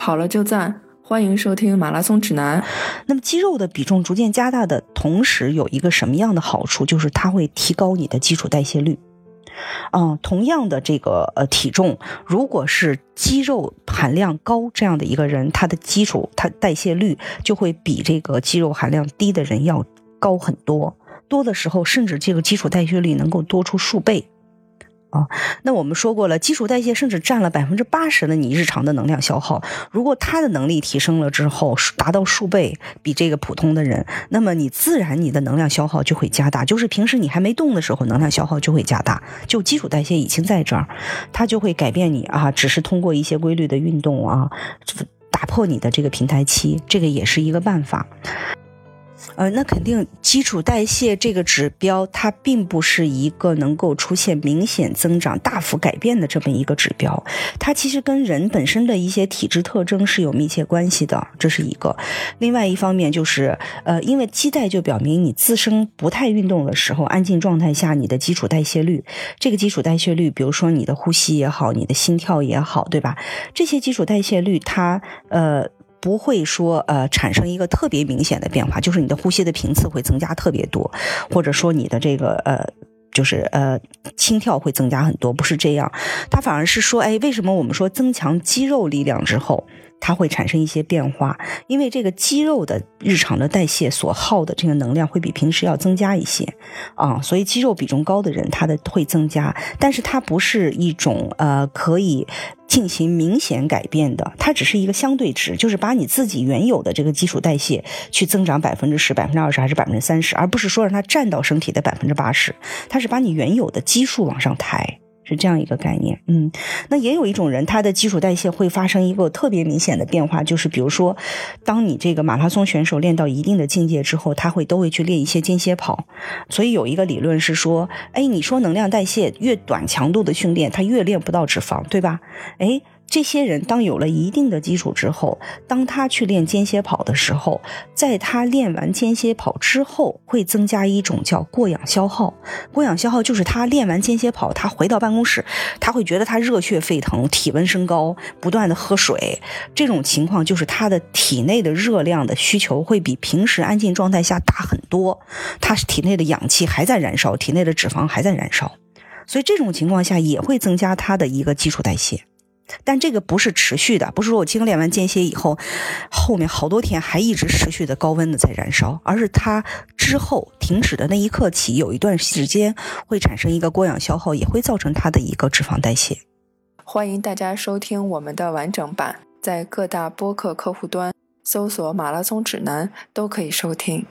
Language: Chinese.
跑了就赞，欢迎收听马拉松指南。那么肌肉的比重逐渐加大的同时，有一个什么样的好处？就是它会提高你的基础代谢率。嗯，同样的这个呃体重，如果是肌肉含量高这样的一个人，他的基础他代谢率就会比这个肌肉含量低的人要高很多，多的时候甚至这个基础代谢率能够多出数倍。啊，那我们说过了，基础代谢甚至占了百分之八十的你日常的能量消耗。如果他的能力提升了之后，达到数倍，比这个普通的人，那么你自然你的能量消耗就会加大。就是平时你还没动的时候，能量消耗就会加大。就基础代谢已经在这儿，它就会改变你啊，只是通过一些规律的运动啊，打破你的这个平台期，这个也是一个办法。呃，那肯定基础代谢这个指标，它并不是一个能够出现明显增长、大幅改变的这么一个指标。它其实跟人本身的一些体质特征是有密切关系的，这是一个。另外一方面就是，呃，因为基代就表明你自身不太运动的时候，安静状态下你的基础代谢率，这个基础代谢率，比如说你的呼吸也好，你的心跳也好，对吧？这些基础代谢率，它呃。不会说呃产生一个特别明显的变化，就是你的呼吸的频次会增加特别多，或者说你的这个呃就是呃心跳会增加很多，不是这样，它反而是说，哎，为什么我们说增强肌肉力量之后？它会产生一些变化，因为这个肌肉的日常的代谢所耗的这个能量会比平时要增加一些，啊，所以肌肉比重高的人他的会增加，但是它不是一种呃可以进行明显改变的，它只是一个相对值，就是把你自己原有的这个基础代谢去增长百分之十、百分之二十还是百分之三十，而不是说让它占到身体的百分之八十，它是把你原有的基数往上抬。是这样一个概念，嗯，那也有一种人，他的基础代谢会发生一个特别明显的变化，就是比如说，当你这个马拉松选手练到一定的境界之后，他会都会去练一些间歇跑。所以有一个理论是说，哎，你说能量代谢越短强度的训练，他越练不到脂肪，对吧？哎。这些人当有了一定的基础之后，当他去练间歇跑的时候，在他练完间歇跑之后，会增加一种叫过氧消耗。过氧消耗就是他练完间歇跑，他回到办公室，他会觉得他热血沸腾，体温升高，不断的喝水。这种情况就是他的体内的热量的需求会比平时安静状态下大很多，他体内的氧气还在燃烧，体内的脂肪还在燃烧，所以这种情况下也会增加他的一个基础代谢。但这个不是持续的，不是说我经练完间歇以后，后面好多天还一直持续的高温的在燃烧，而是它之后停止的那一刻起，有一段时间会产生一个过氧消耗，也会造成它的一个脂肪代谢。欢迎大家收听我们的完整版，在各大播客客户端搜索“马拉松指南”都可以收听。